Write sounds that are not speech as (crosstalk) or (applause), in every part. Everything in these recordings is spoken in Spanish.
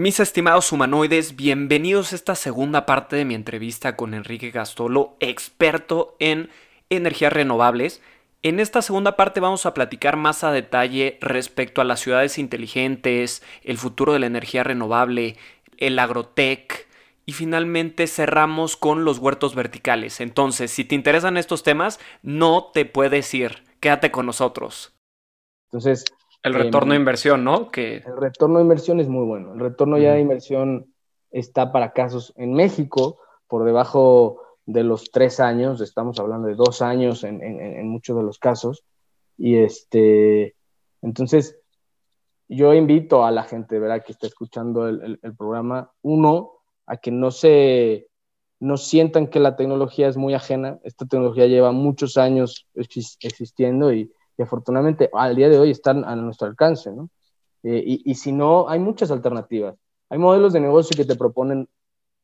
Mis estimados humanoides, bienvenidos a esta segunda parte de mi entrevista con Enrique Gastolo, experto en energías renovables. En esta segunda parte vamos a platicar más a detalle respecto a las ciudades inteligentes, el futuro de la energía renovable, el agrotech, y finalmente cerramos con los huertos verticales. Entonces, si te interesan estos temas, no te puedes ir. Quédate con nosotros. Entonces. El retorno de em, inversión, ¿no? Que... El retorno de inversión es muy bueno. El retorno ya de inversión está para casos en México por debajo de los tres años, estamos hablando de dos años en, muchos de los casos. Y este, entonces, yo invito a la gente, ¿verdad?, que está escuchando el, el programa, uno, a que no se no sientan que la tecnología es muy ajena. Esta tecnología lleva muchos años existiendo y, afortunadamente al día de hoy están a nuestro alcance, ¿no? Eh, y, si no, hay muchas alternativas. Hay modelos de negocio que te proponen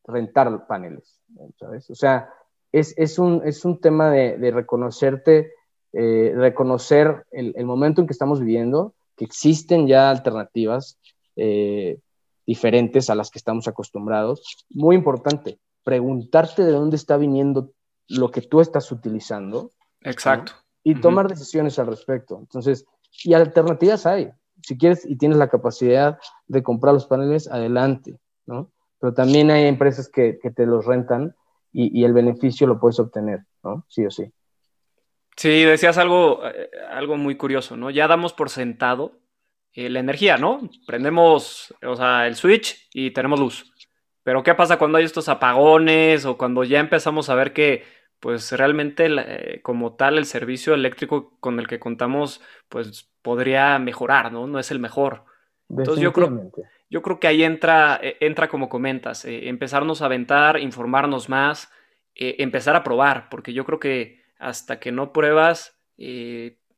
rentar paneles, ¿sabes? O sea, es, un, es un tema de, reconocerte, eh, reconocer el, el, momento en que estamos viviendo, que existen ya alternativas, eh, diferentes a las que estamos acostumbrados. Muy importante, preguntarte de dónde está viniendo lo que tú estás utilizando. Exacto. Y tomar decisiones al respecto. Entonces, y alternativas hay. Si quieres y tienes la capacidad de comprar los paneles, adelante, ¿no? Pero también hay empresas que, te los rentan y, el beneficio lo puedes obtener, ¿no? Sí o sí. Sí, decías algo, eh, algo muy curioso, ¿no? Ya damos por sentado eh, la energía, ¿no? Prendemos, o sea, el switch y tenemos luz. Pero ¿qué pasa cuando hay estos apagones o cuando ya empezamos a ver que pues realmente eh, como tal el servicio eléctrico con el que contamos pues podría mejorar, ¿no? No es el mejor. Entonces yo creo, yo creo que ahí entra, eh, entra como comentas, empezarnos a aventar, informarnos más, empezar a probar, porque yo creo que hasta que no pruebas,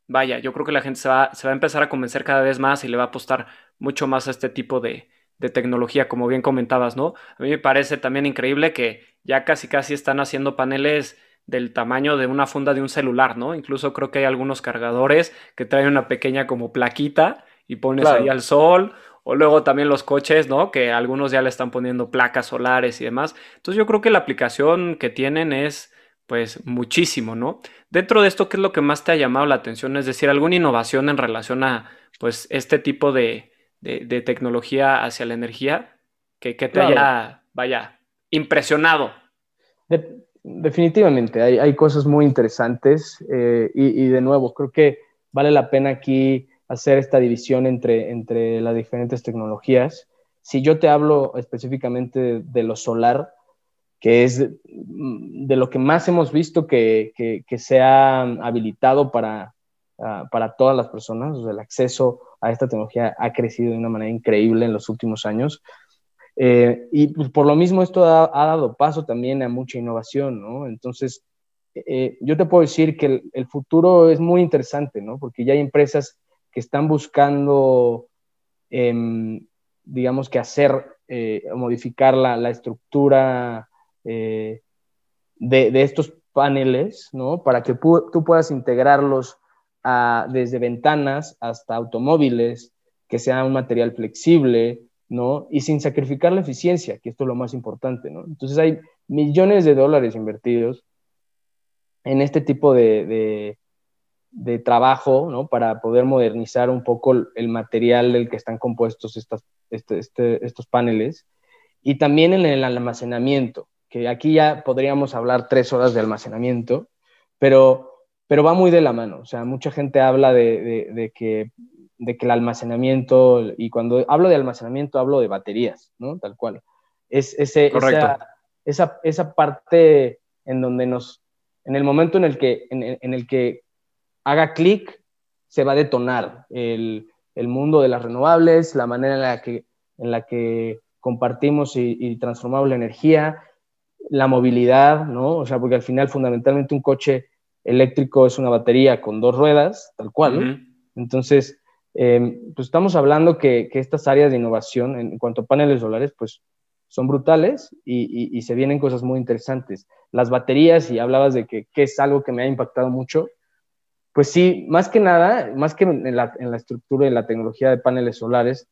vaya, yo creo que la gente se va, a empezar a convencer cada vez más y le va a apostar mucho más a este tipo de, tecnología, como bien comentabas, ¿no? A mí me parece también increíble que ya casi casi están haciendo paneles del tamaño de una funda de un celular, ¿no? Incluso creo que hay algunos cargadores que traen una pequeña como plaquita y pones ahí al sol, o luego también los coches, ¿no? Que algunos ya le están poniendo placas solares y demás. Entonces yo creo que la aplicación que tienen es pues muchísimo, ¿no? Dentro de esto, ¿qué es lo que más te ha llamado la atención? Es decir, alguna innovación en relación a, pues, este tipo de, tecnología hacia la energía que, te haya, vaya, impresionado. Definitivamente, hay, cosas muy interesantes eh, y, de nuevo, creo que vale la pena aquí hacer esta división entre, entre las diferentes tecnologías. Si yo te hablo específicamente de lo solar, que es de lo que más hemos visto que, que, se ha habilitado para, ah, para todas las personas. el acceso a esta tecnología ha crecido de una manera increíble en los últimos años. Eh, y pues, por lo mismo esto ha, dado paso también a mucha innovación, ¿no? Entonces, eh, yo te puedo decir que el, futuro es muy interesante, ¿no? Porque ya hay empresas que están buscando, em, digamos que hacer, eh, modificar la, la estructura eh, de, estos paneles, ¿no? Para que tú puedas integrarlos desde ventanas hasta automóviles, que sea un material flexible, ¿no? Y sin sacrificar la eficiencia, que esto es lo más importante, ¿no? Entonces hay millones de dólares invertidos en este tipo de, trabajo, ¿no? Para poder modernizar un poco el material del que están compuestos estas, este, este, estos paneles y también en el almacenamiento, que aquí ya podríamos hablar tres horas de almacenamiento, pero, pero va muy de la mano. O sea, mucha gente habla de, de, que, de que el almacenamiento, y cuando hablo de almacenamiento hablo de baterías, ¿no? Tal cual. Es ese, esa, esa, esa, parte en donde nos, en el momento en el que, en, en el que haga clic, se va a detonar el, mundo de las renovables, la manera en la que, en la que compartimos y, transformamos la energía, la movilidad, ¿no? O sea, porque al final fundamentalmente un coche eléctrico es una batería con dos ruedas, tal cual. Entonces, em, pues estamos hablando que, estas áreas de innovación en, cuanto a paneles solares, pues son brutales y, se vienen cosas muy interesantes. Las baterías, y hablabas de que, es algo que me ha impactado mucho, pues sí, más que nada, más que en la, estructura y la tecnología de paneles solares,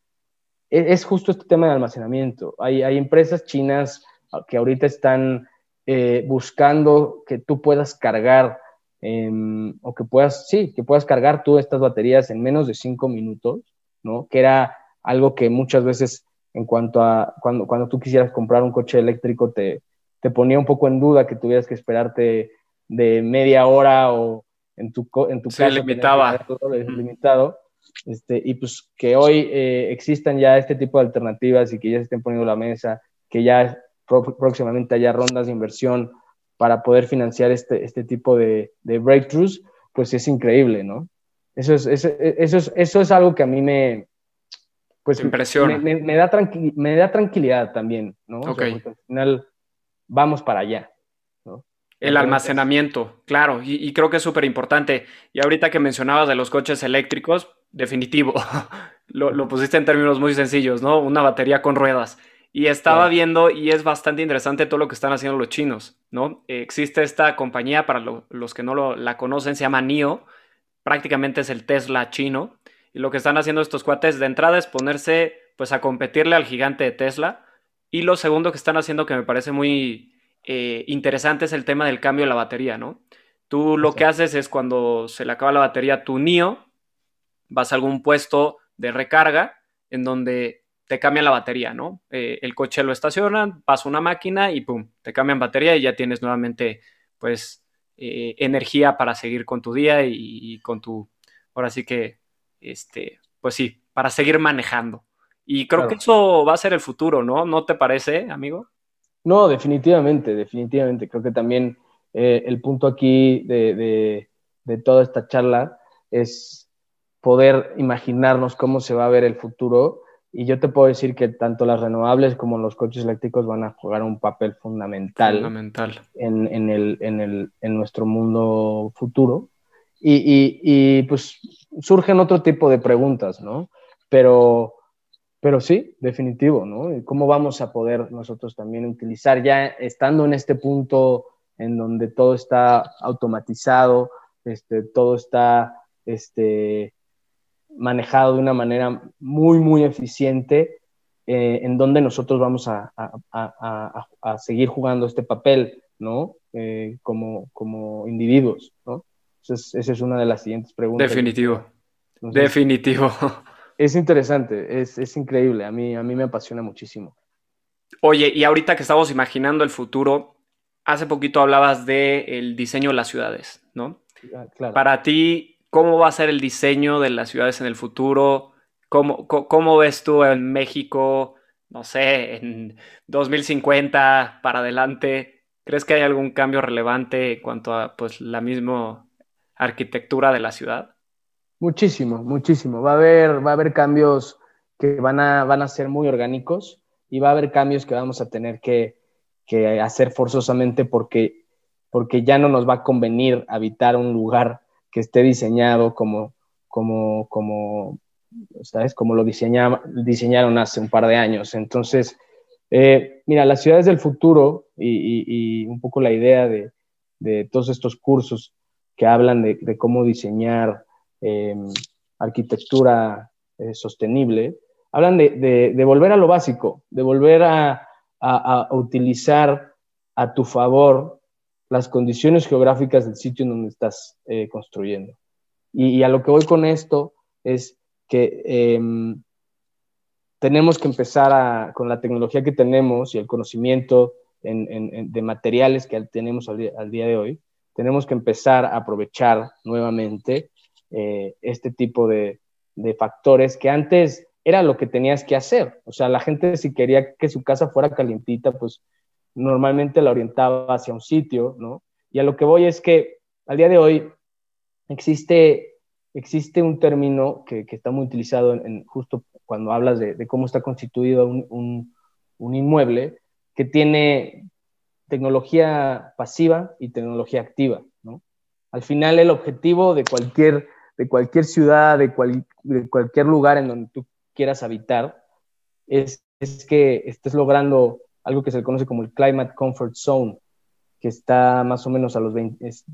e, es, justo este tema de almacenamiento. Hay, empresas chinas que ahorita están eh, buscando que tú puedas cargar em, o que puedas, sí, que puedas cargar tú estas baterías en menos de cinco minutos, ¿no? Que era algo que muchas veces en cuanto a cuando, cuando tú quisieras comprar un coche eléctrico te, te ponía un poco en duda que tuvieras que esperarte de media hora o en tu, en tu Se limitaba. Todo limitado. Este, y pues que hoy eh, existan ya este tipo de alternativas y que ya se estén poniendo la mesa, que ya próximamente haya rondas de inversión para poder financiar este, este tipo de, de breakthroughs, pues es increíble, ¿no? Eso es, eso, es, eso es algo que a mí me, pues impresiona. Me, da me da tranquilidad también, ¿no? Okay. al final vamos para allá. El almacenamiento, claro, y, creo que es súper importante. Y ahorita que mencionabas de los coches eléctricos, definitivo, (laughs) lo, pusiste en términos muy sencillos, ¿no? Una batería con ruedas. Y estaba viendo, y es bastante interesante todo lo que están haciendo los chinos, ¿no? existe esta compañía, para los que no la conocen, se llama NIO, prácticamente es el Tesla chino. Y lo que están haciendo estos cuates de entrada es ponerse, pues, a competirle al gigante de Tesla. Y lo segundo que están haciendo, que me parece muy, eh, interesante es el tema del cambio de la batería, ¿no? Tú lo que haces es cuando se le acaba la batería a tu NIO, vas a algún puesto de recarga en donde te cambian la batería, ¿no? Eh, el coche lo estacionan, pasa una máquina y pum, te cambian batería y ya tienes nuevamente, pues, eh, energía para seguir con tu día y, con tu, ahora sí que, este, pues sí, para seguir manejando. Y creo que eso va a ser el futuro, ¿no? ¿No te parece, amigo? No, definitivamente, definitivamente. Creo que también eh, el punto aquí de, toda esta charla es poder imaginarnos cómo se va a ver el futuro. Y yo te puedo decir que tanto las renovables como los coches eléctricos van a jugar un papel fundamental, En, el, en, nuestro mundo futuro. Y, y, pues surgen otro tipo de preguntas, ¿no? Pero pero sí, definitivo, ¿no? ¿Cómo vamos a poder nosotros también utilizar ya estando en este punto en donde todo está automatizado, este, todo está este, manejado de una manera muy, muy eficiente, eh, en donde nosotros vamos a, seguir jugando este papel, ¿no? Eh, como, como individuos, ¿no? esa es una de las siguientes preguntas. Definitivo. Definitivo. es interesante, es, increíble, a mí, a mí me apasiona muchísimo. Oye, y ahorita que estamos imaginando el futuro, hace poquito hablabas del diseño de las ciudades, ¿no? Ah, Para ti, ¿cómo va a ser el diseño de las ciudades en el futuro? ¿Cómo, cómo ves tú en México, no sé, en 2050 para adelante? ¿Crees que hay algún cambio relevante en cuanto a pues, la misma arquitectura de la ciudad? Muchísimo, muchísimo. Va a haber, va a haber cambios que van a, van a ser muy orgánicos y va a haber cambios que vamos a tener que, hacer forzosamente porque, porque ya no nos va a convenir habitar un lugar que esté diseñado como, como, como, ¿sabes? Como lo diseñaron hace un par de años. Entonces, eh, mira, las ciudades del futuro y, un poco la idea de, todos estos cursos que hablan de, de cómo diseñar Em, arquitectura eh, sostenible, hablan de, volver a lo básico, de volver a, utilizar a tu favor las condiciones geográficas del sitio en donde estás eh, construyendo. Y, a lo que voy con esto es que em, tenemos que empezar con la tecnología que tenemos y el conocimiento de materiales que tenemos al día, de hoy, tenemos que empezar a aprovechar nuevamente eh, este tipo de, factores que antes era lo que tenías que hacer. O sea, la gente si quería que su casa fuera calientita, pues normalmente la orientaba hacia un sitio, ¿no? Y a lo que voy es que al día de hoy existe, existe un término que, está muy utilizado en, justo cuando hablas de, cómo está constituido un, un, inmueble, que tiene tecnología pasiva y tecnología activa. ¿no? Al final el objetivo de cualquier, de cualquier ciudad, de, de cualquier lugar en donde tú quieras habitar, es, es que estés logrando algo que se conoce como el Climate Comfort Zone, que está más o menos a los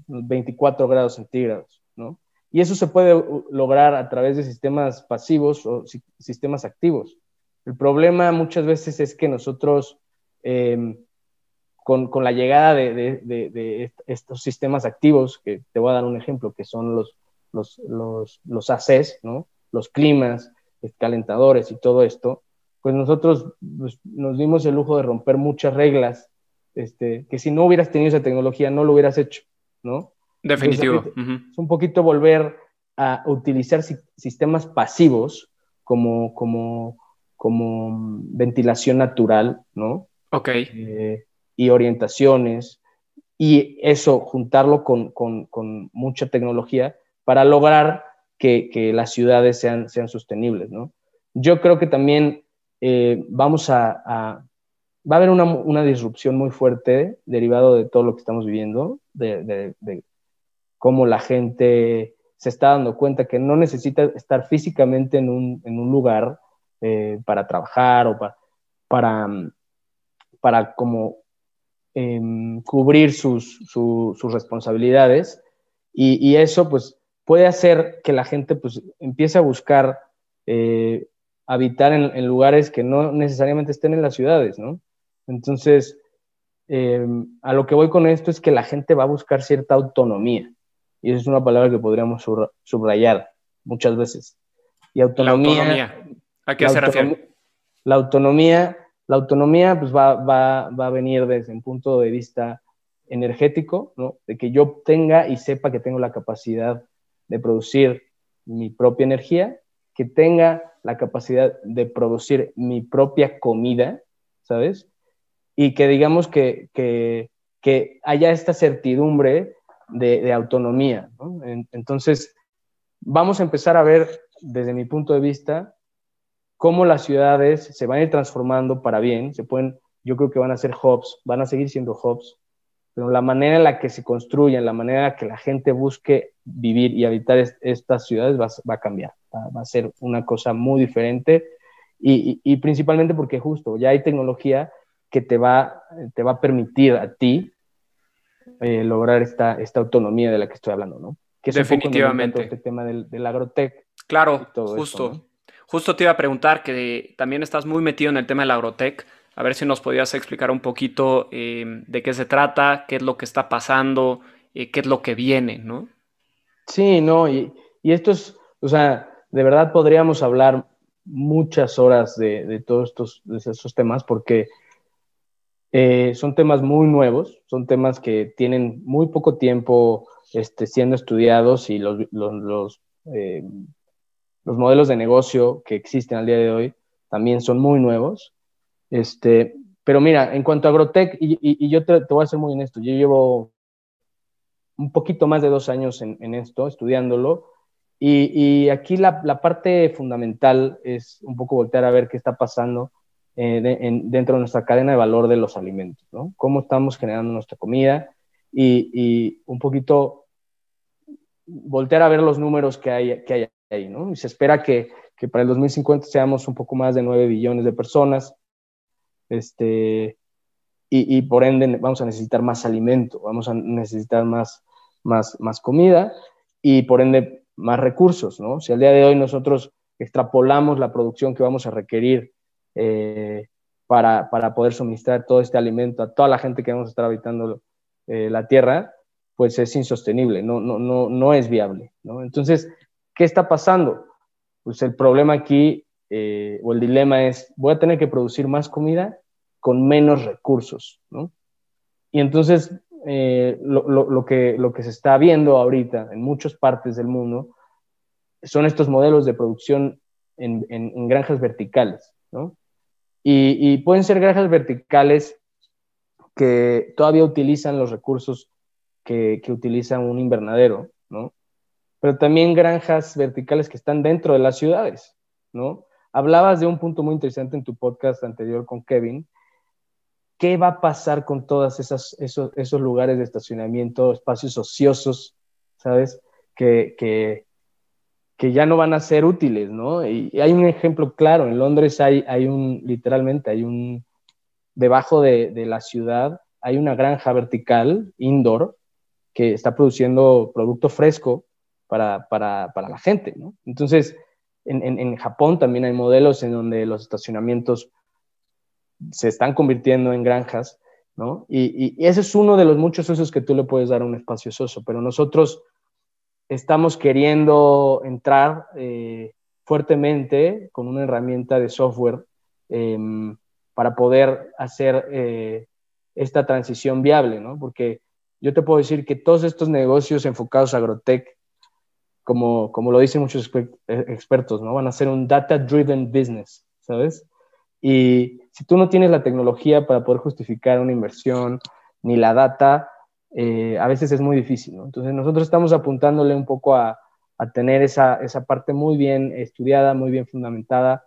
24 grados centígrados, ¿no? Y eso se puede lograr a través de sistemas pasivos o sistemas activos. El problema muchas veces es que nosotros, em, con, con, la llegada de, de, de, estos sistemas activos, que te voy a dar un ejemplo, que son los, los, los, los ACs, ¿no? los climas, calentadores y todo esto, pues nosotros pues, nos dimos el lujo de romper muchas reglas, este, que si no hubieras tenido esa tecnología no lo hubieras hecho, ¿no? Definitivo. Es un poquito volver a utilizar sistemas pasivos como, como, como ventilación natural, ¿no? Ok. Eh, y orientaciones, y eso juntarlo con, con, con mucha tecnología para lograr que, que, las ciudades sean, sean sostenibles, ¿no? Yo creo que también eh, vamos a, va a haber una, una, disrupción muy fuerte derivado de todo lo que estamos viviendo, de, cómo la gente se está dando cuenta que no necesita estar físicamente en un, en un lugar eh, para trabajar o para, para, para como em, cubrir sus, sus responsabilidades. Y, y, eso pues puede hacer que la gente pues empiece a buscar eh, habitar en, lugares que no necesariamente estén en las ciudades, ¿no? Entonces, eh, a lo que voy con esto es que la gente va a buscar cierta autonomía. Y esa es una palabra que podríamos subrayar muchas veces. Y autonomía. La autonomía. ¿A qué se refiere? La autonomía, la autonomía pues va, va, va, a venir desde un punto de vista energético, ¿no? De que yo tenga y sepa que tengo la capacidad de producir mi propia energía, que tenga la capacidad de producir mi propia comida, ¿sabes? Y que digamos que, que, que haya esta certidumbre de, autonomía. ¿no? Entonces, vamos a empezar a ver, desde mi punto de vista, cómo las ciudades se van a ir transformando para bien, se pueden, yo creo que van a ser hubs, van a seguir siendo hubs, pero la manera en la que se construyen, la manera en la que la gente busque vivir y habitar estas ciudades va, va a cambiar va, a ser una cosa muy diferente y, y, principalmente porque justo ya hay tecnología que te va, te va a permitir a ti eh, lograr esta, esta autonomía de la que estoy hablando, ¿no? Que es Definitivamente. Un este tema del, del agrotech. Claro, justo. Justo te iba a preguntar que también estás muy metido en el tema del agrotech. A ver si nos podías explicar un poquito eh, de qué se trata, qué es lo que está pasando, eh, qué es lo que viene, ¿no? Sí, no, y, esto es, o sea, de verdad podríamos hablar muchas horas de, todos estos, esos temas porque eh, son temas muy nuevos, son temas que tienen muy poco tiempo este, siendo estudiados y los, los, los, modelos de negocio que existen al día de hoy también son muy nuevos. Este, pero mira, en cuanto a Agrotech, y, yo te, voy a ser muy honesto, yo llevo un poquito más de dos años en, en esto, estudiándolo, y, aquí la, parte fundamental es un poco voltear a ver qué está pasando eh, dentro de nuestra cadena de valor de los alimentos, ¿no? Cómo estamos generando nuestra comida y, un poquito voltear a ver los números que hay, que hay ahí, ¿no? Y se espera que, que, para el 2050 seamos un poco más de 9 billones de personas, este, y, y, por ende vamos a necesitar más alimento, vamos a necesitar más, más, más comida, y por ende más recursos, ¿no? Si al día de hoy nosotros extrapolamos la producción que vamos a requerir eh, para, poder suministrar todo este alimento a toda la gente que vamos a estar habitando eh, la Tierra, pues es insostenible, no, no, no, no es viable, ¿no? Entonces, ¿qué está pasando? Pues el problema aquí, eh, o el dilema es, voy a tener que producir más comida con menos recursos, ¿no? Y entonces eh, lo, que, lo que se está viendo ahorita en muchas partes del mundo son estos modelos de producción en, granjas verticales, ¿no? Y, pueden ser granjas verticales que todavía utilizan los recursos que, que utiliza un invernadero, ¿no? pero también granjas verticales que están dentro de las ciudades, ¿no? Hablabas de un punto muy interesante en tu podcast anterior con Kevin. ¿Qué va a pasar con todos esos, esos lugares de estacionamiento, espacios ociosos, ¿sabes? Que, que, que, ya no van a ser útiles, ¿no? Y, hay un ejemplo claro, en Londres hay, hay un, literalmente, hay un, debajo de, de la ciudad, hay una granja vertical, indoor, que está produciendo producto fresco para, para, para la gente, ¿no? Entonces, en, Japón también hay modelos en donde los estacionamientos se están convirtiendo en granjas, ¿no? Y, ese es uno de los muchos usos que tú le puedes dar a un espacio pero nosotros estamos queriendo entrar eh, fuertemente con una herramienta de software em, para poder hacer eh, esta transición viable, ¿no? Porque yo te puedo decir que todos estos negocios enfocados a agrotech como, como lo dicen muchos eh, expertos, ¿no? Van a ser un data-driven business, ¿sabes? Y si tú no tienes la tecnología para poder justificar una inversión, ni la data, eh, a veces es muy difícil, ¿no? Entonces nosotros estamos apuntándole un poco a, a tener esa, esa, parte muy bien estudiada, muy bien fundamentada,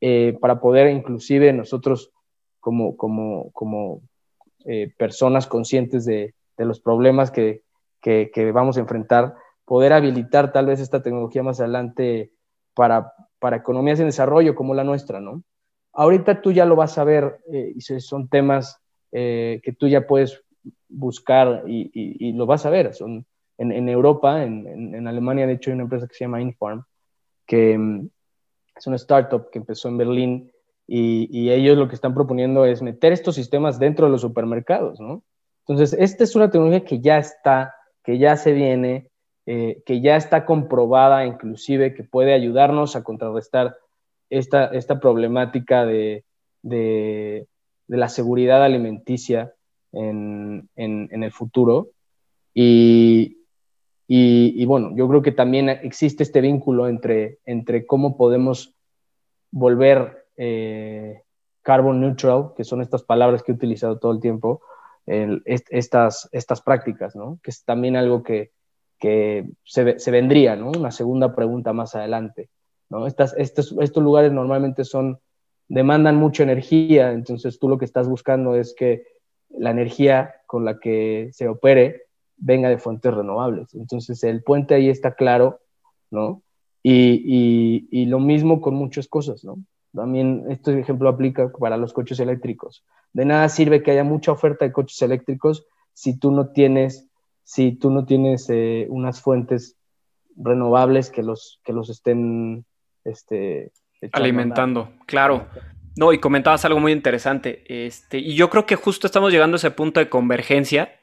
eh, para poder inclusive nosotros como, como, como personas conscientes de, de los problemas que, que, que, vamos a enfrentar, poder habilitar tal vez esta tecnología más adelante para, para economías en desarrollo como la nuestra, ¿no? Ahorita tú ya lo vas a ver eh, y son temas eh, que tú ya puedes buscar y, lo vas a ver. Son, en, Europa, en, Alemania, de hecho, hay una empresa que se llama Inform, que mm, es una startup que empezó en Berlín y, y, ellos lo que están proponiendo es meter estos sistemas dentro de los supermercados, ¿no? Entonces, esta es una tecnología que ya está, que ya se viene, eh, que ya está comprobada inclusive que puede ayudarnos a contrarrestar esta, esta problemática de, de, la seguridad alimenticia en, en, el futuro. Y, y, bueno, yo creo que también existe este vínculo entre, entre cómo podemos volver eh, carbon neutral, que son estas palabras que he utilizado todo el tiempo, estas, estas prácticas, ¿no? Que es también algo que, que se, vendría, ¿no? Una segunda pregunta más adelante, estos, estos lugares normalmente son, demandan mucha energía, entonces tú lo que estás buscando es que la energía con la que se opere venga de fuentes renovables. Entonces el puente ahí está claro, ¿no? Y, y, lo mismo con muchas cosas, ¿no? También este ejemplo aplica para los coches eléctricos. De nada sirve que haya mucha oferta de coches eléctricos si tú no tienes si tú no tienes eh, unas fuentes renovables que los, que los estén este, alimentando. Claro. No, y comentabas algo muy interesante. Este, y yo creo que justo estamos llegando a ese punto de convergencia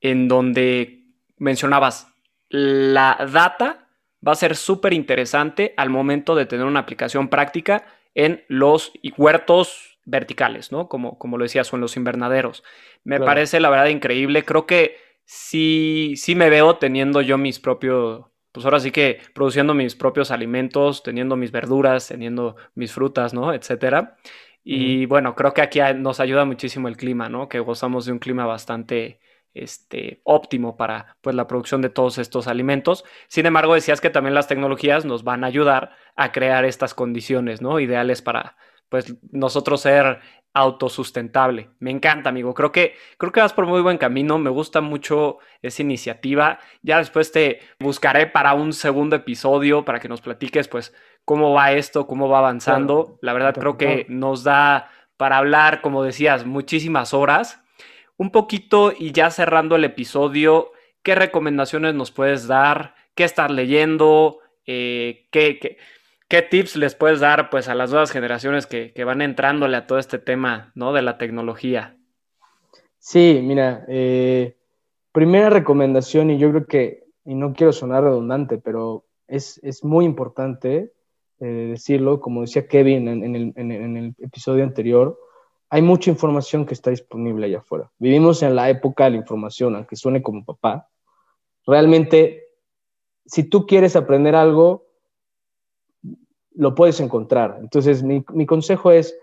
en donde mencionabas la data va a ser súper interesante al momento de tener una aplicación práctica en los huertos verticales, ¿no? Como, como lo decías, o en los invernaderos. Me parece la verdad increíble. Creo que sí, sí me veo teniendo yo mis propios, pues ahora sí que produciendo mis propios alimentos, teniendo mis verduras, teniendo mis frutas, ¿no? Etcétera. Y bueno, creo que aquí nos ayuda muchísimo el clima, ¿no? Que gozamos de un clima bastante este, óptimo para pues, la producción de todos estos alimentos. Sin embargo, decías que también las tecnologías nos van a ayudar a crear estas condiciones, ¿no? Ideales para pues nosotros ser autosustentable. Me encanta, amigo. Creo que, creo que vas por muy buen camino. Me gusta mucho esa iniciativa. Ya después te buscaré para un segundo episodio para que nos platiques, pues, cómo va esto, cómo va avanzando. La verdad, creo que nos da para hablar, como decías, muchísimas horas. Un poquito y ya cerrando el episodio, ¿qué recomendaciones nos puedes dar? ¿Qué estás leyendo? Eh, ¿qué, qué ¿Qué tips les puedes dar pues a las nuevas generaciones que, van entrándole a todo este tema ¿no? de la tecnología? Sí, mira, eh, primera recomendación, y yo creo que, y no quiero sonar redundante, pero es, muy importante eh, decirlo, como decía Kevin en, el, en, el, episodio anterior, hay mucha información que está disponible allá afuera. Vivimos en la época de la información, aunque suene como papá. Realmente, si tú quieres aprender algo, lo puedes encontrar. Entonces, mi, consejo es,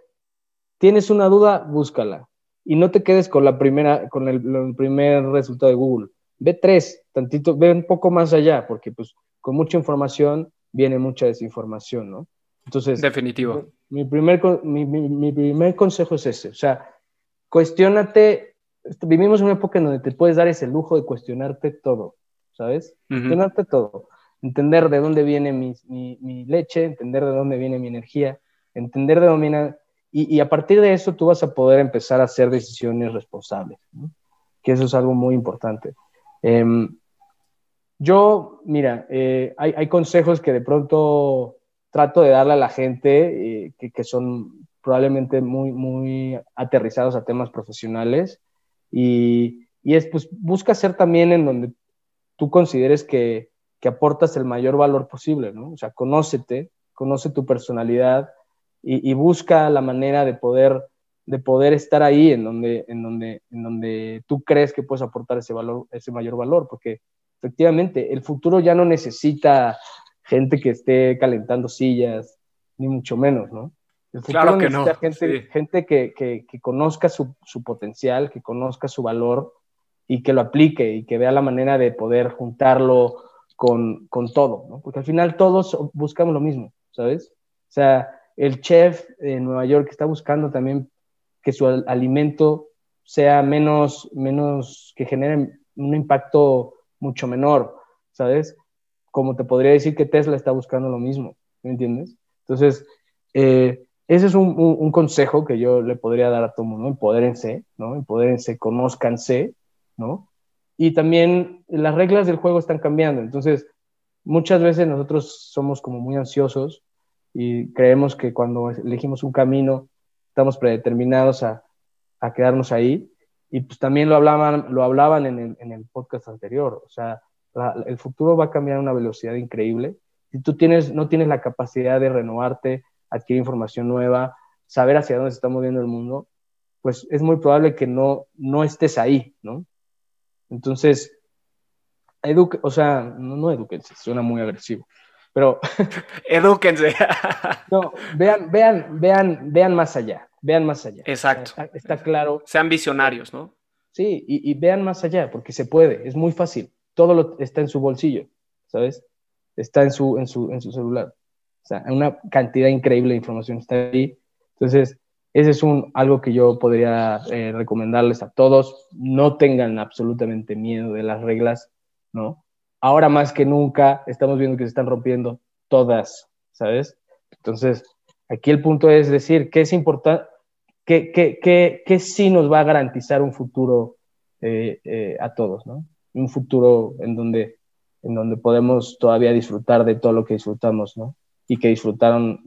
tienes una duda, búscala. Y no te quedes con, la primera, con el, primer resultado de Google. Ve tres, tantito, ve un poco más allá, porque pues con mucha información viene mucha desinformación, ¿no? Entonces, definitivo. Mi primer, mi, mi, primer consejo es ese, o sea, cuestionate, vivimos en una época en donde te puedes dar ese lujo de cuestionarte todo, ¿sabes? Cuestionarte todo, entender de dónde viene mi, mi, leche, entender de dónde viene mi energía, entender de dónde viene, y, y, a partir de eso tú vas a poder empezar a hacer decisiones responsables, ¿no? que eso es algo muy importante. Em, yo, mira, eh, hay, hay, consejos que de pronto trato de darle a la gente eh, que, que, son probablemente muy, muy aterrizados a temas profesionales y, y, es, pues, busca ser también en donde tú consideres que, que aportas el mayor valor posible, ¿no? O sea, conócete, conoce tu personalidad y, y busca la manera de poder de poder estar ahí en donde, en donde, en donde tú crees que puedes aportar ese valor, ese mayor valor, porque efectivamente el futuro ya no necesita gente que esté calentando sillas, ni mucho menos, ¿no? El futuro claro que necesita gente, gente que, que, que, conozca su, su, potencial, que conozca su valor y que lo aplique y que vea la manera de poder juntarlo con, con todo, ¿no? Porque al final todos buscamos lo mismo, ¿sabes? O sea, el chef en Nueva York está buscando también que su alimento sea menos, menos, que genere un impacto mucho menor, ¿sabes? Como te podría decir que Tesla está buscando lo mismo, ¿me entiendes? Entonces, eh, ese es un, un, consejo que yo le podría dar a todo mundo, empodérense, ¿no? Empodérense, conózcanse, ¿no? Y también las reglas del juego están cambiando, entonces muchas veces nosotros somos como muy ansiosos y creemos que cuando elegimos un camino estamos predeterminados a, quedarnos ahí. Y pues también lo hablaban, lo hablaban en el, en el podcast anterior, o sea, el futuro va a cambiar a una velocidad increíble. Si tú tienes, no tienes la capacidad de renovarte, adquirir información nueva, saber hacia dónde se está moviendo el mundo, pues es muy probable que no, no estés ahí, ¿no? Entonces, eduque, o sea, no, no eduquense, suena muy agresivo, pero... (laughs) Edúquense. (laughs) no, vean, vean, vean, vean más allá, vean más allá. Exacto. Está, claro. Sean visionarios, ¿no? Sí, y, vean más allá, porque se puede, es muy fácil. Todo lo, está en su bolsillo, ¿sabes? Está en su, en su, en su celular. O sea, una cantidad increíble de información está ahí. Entonces, ese es un, algo que yo podría eh, recomendarles a todos. No tengan absolutamente miedo de las reglas, ¿no? ahora más que nunca estamos viendo que se están rompiendo todas, ¿sabes? Entonces, aquí el punto es decir, ¿qué es importante? ¿Qué, qué, qué, qué sí nos va a garantizar un futuro eh, eh, a todos, ¿no? Un futuro en donde, en donde podemos todavía disfrutar de todo lo que disfrutamos, ¿no? Y que disfrutaron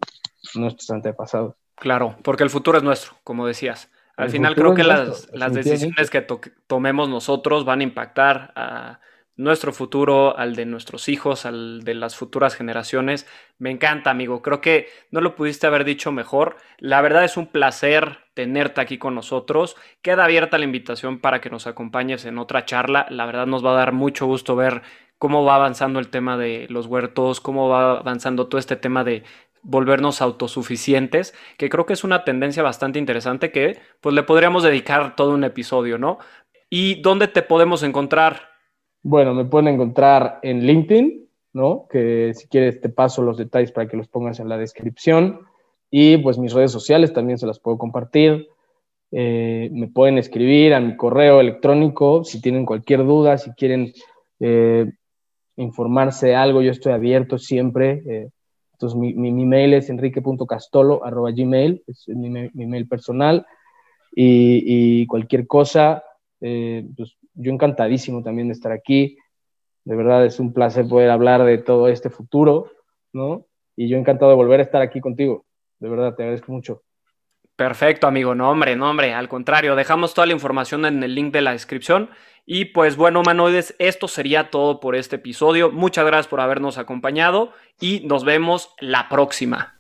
nuestros antepasados. Claro, porque el futuro es nuestro, como decías. Al final creo que las, las decisiones que tomemos nosotros van a impactar a nuestro futuro, al de nuestros hijos, al de las futuras generaciones. Me encanta, amigo. Creo que no lo pudiste haber dicho mejor. La verdad es un placer tenerte aquí con nosotros. Queda abierta la invitación para que nos acompañes en otra charla. La verdad nos va a dar mucho gusto ver cómo va avanzando el tema de los huertos, cómo va avanzando todo este tema de volvernos autosuficientes, que creo que es una tendencia bastante interesante que pues le podríamos dedicar todo un episodio, ¿no? ¿Y dónde te podemos encontrar? Bueno, me pueden encontrar en LinkedIn, ¿no? Que si quieres te paso los detalles para que los pongas en la descripción. Y pues mis redes sociales también se las puedo compartir. Eh, me pueden escribir a mi correo electrónico si tienen cualquier duda, si quieren eh, informarse de algo, yo estoy abierto siempre. Eh, entonces mi, mi, mail es enrique.castolo.gmail, es mi, mi, mail personal. Y, y cualquier cosa, pues yo encantadísimo también de estar aquí. De verdad es un placer poder hablar de todo este futuro, ¿no? Y yo encantado de volver a estar aquí contigo. De verdad, te agradezco mucho. Perfecto, amigo. No, hombre, no, hombre. Al contrario, dejamos toda la información en el link de la descripción. Y pues bueno, humanoides, esto sería todo por este episodio. Muchas gracias por habernos acompañado y nos vemos la próxima.